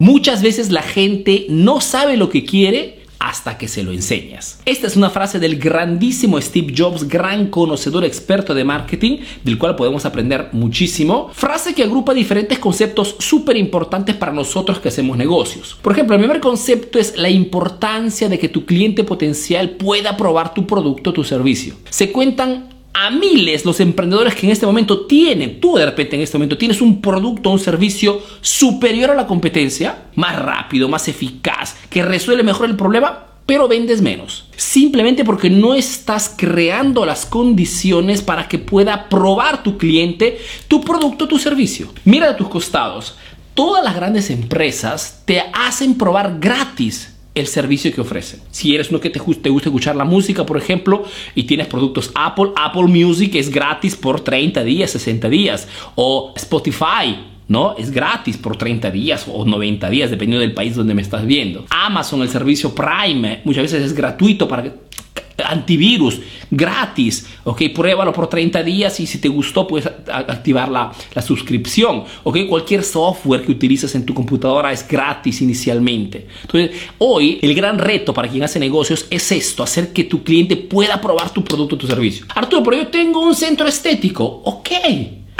Muchas veces la gente no sabe lo que quiere hasta que se lo enseñas. Esta es una frase del grandísimo Steve Jobs, gran conocedor experto de marketing, del cual podemos aprender muchísimo. Frase que agrupa diferentes conceptos súper importantes para nosotros que hacemos negocios. Por ejemplo, el primer concepto es la importancia de que tu cliente potencial pueda probar tu producto o tu servicio. Se cuentan a miles los emprendedores que en este momento tienen, tú de repente en este momento tienes un producto o un servicio superior a la competencia, más rápido, más eficaz, que resuelve mejor el problema, pero vendes menos. Simplemente porque no estás creando las condiciones para que pueda probar tu cliente tu producto tu servicio. Mira a tus costados. Todas las grandes empresas te hacen probar gratis el servicio que ofrecen. Si eres uno que te, gusta escuchar la música, por ejemplo, y tienes productos Apple, Apple Music es gratis por 30 días, 60 días. O Spotify, ¿no? Es gratis por 30 días o 90 días, dependiendo del país donde me estás viendo. Amazon, el servicio Prime, muchas veces es gratuito para antivirus gratis, ok, pruébalo por 30 días y si te gustó puedes activar la, la, suscripción, ok, cualquier software que utilices en tu computadora es gratis inicialmente. Entonces, hoy el gran reto para quien hace negocios es esto, hacer que tu cliente pueda probar tu producto o tu servicio. Arturo, pero yo tengo un centro estético, ok,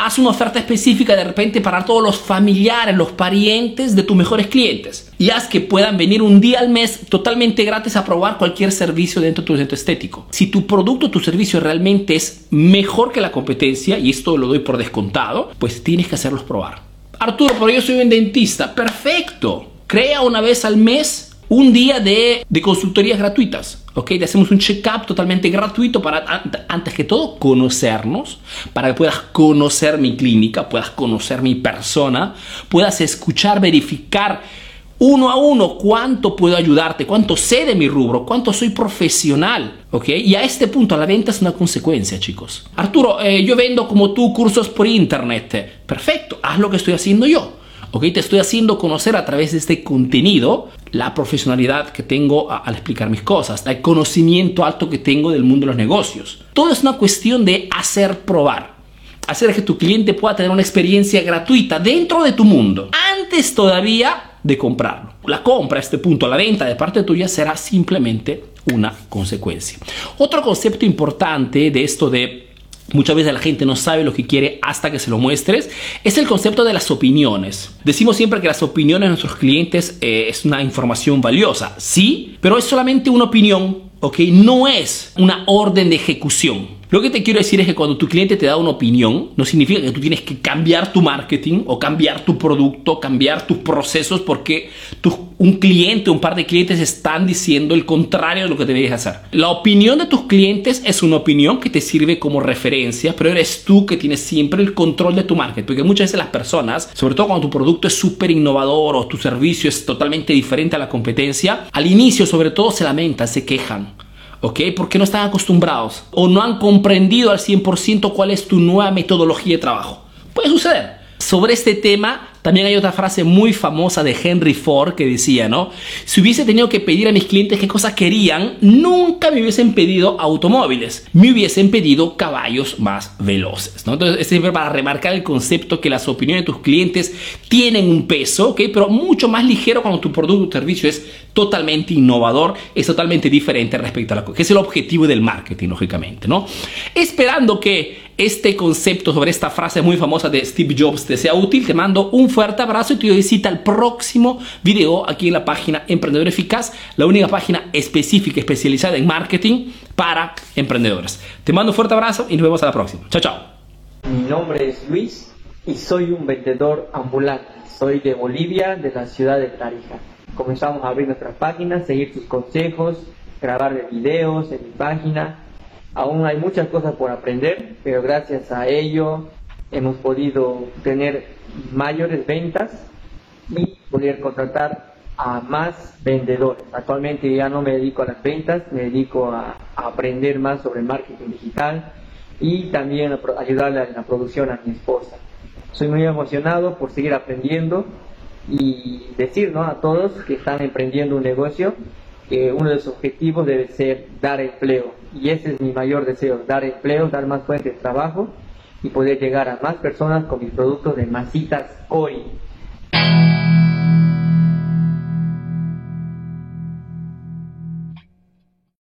haz una oferta específica de repente para todos los familiares, los parientes de tus mejores clientes. Y haz que puedan venir un día al mes totalmente gratis a probar cualquier servicio dentro de tu centro estético. Si tu producto o tu servicio realmente es mejor que la competencia, y esto lo doy por descontado, pues tienes que hacerlos probar. Arturo, pero yo soy un dentista. Perfecto. Crea una vez al mes un día de, de consultorías gratuitas. ¿ok? Te hacemos un check-up totalmente gratuito para, antes que todo, conocernos, para que puedas conocer mi clínica, puedas conocer mi persona, puedas escuchar, verificar uno a uno cuánto puedo ayudarte, cuánto sé de mi rubro, cuánto soy profesional, ¿ok? Y a este punto la venta es una consecuencia, chicos. Arturo, eh, yo vendo como tú cursos por internet. Perfecto, haz lo que estoy haciendo yo. ¿Ok? Te estoy haciendo conocer a través de este contenido la profesionalidad que tengo al explicar mis cosas, el conocimiento alto que tengo del mundo de los negocios. Todo es una cuestión de hacer probar. Hacer que tu cliente pueda tener una experiencia gratuita dentro de tu mundo, antes todavía de comprarlo. La compra a este punto, la venta de parte tuya será simplemente una consecuencia. Otro concepto importante de esto de Muchas veces la gente no sabe lo que quiere hasta que se lo muestres. Es el concepto de las opiniones. Decimos siempre que las opiniones de nuestros clientes eh, es una información valiosa. Sí, pero es solamente una opinión, ¿ok? No es una orden de ejecución. Lo que te quiero decir es que cuando tu cliente te da una opinión, no significa que tú tienes que cambiar tu marketing o cambiar tu producto, cambiar tus procesos porque un cliente, un par de clientes están diciendo el contrario de lo que debes hacer. La opinión de tus clientes es una opinión que te sirve como referencia, pero eres tú que tienes siempre el control de tu marketing, porque muchas veces las personas, sobre todo cuando tu producto es súper innovador o tu servicio es totalmente diferente a la competencia, al inicio sobre todo se lamentan, se quejan ¿ok? Porque no están acostumbrados o no han comprendido al 100% cuál es tu nueva metodología de trabajo. Puede suceder. Sobre este tema también hay otra frase muy famosa de Henry Ford que decía, ¿no? Si hubiese tenido que pedir a mis clientes qué cosas querían, nunca me hubiesen pedido automóviles, me hubiesen pedido caballos más veloces, ¿no? Entonces, es siempre para remarcar el concepto que las opiniones de tus clientes tienen un peso, ¿ok? Pero mucho más ligero cuando tu producto o servicio es totalmente innovador, es totalmente diferente respecto a lo que es el objetivo del marketing, lógicamente, ¿no? Esperando que este concepto sobre esta frase muy famosa de Steve Jobs te sea útil, te mando un fuerte abrazo y te doy al próximo video aquí en la página Emprendedor Eficaz, la única página específica, especializada en marketing para emprendedores. Te mando un fuerte abrazo y nos vemos a la próxima. Chao, chao. Mi nombre es Luis y soy un vendedor ambulante. Soy de Bolivia, de la ciudad de Tarija. Comenzamos a abrir nuestra página, seguir tus consejos, grabar videos en mi página Aún hay muchas cosas por aprender, pero gracias a ello hemos podido tener mayores ventas y poder contratar a más vendedores. Actualmente ya no me dedico a las ventas, me dedico a, aprender más sobre marketing digital y también a ayudarle a la producción a mi esposa. Soy muy emocionado por seguir aprendiendo y decir ¿no? a todos que están emprendiendo un negocio que uno de los objetivos debe ser dar empleo. Y ese es mi mayor deseo, dar empleo, dar más fuentes de trabajo y poder llegar a más personas con mis productos de masitas hoy.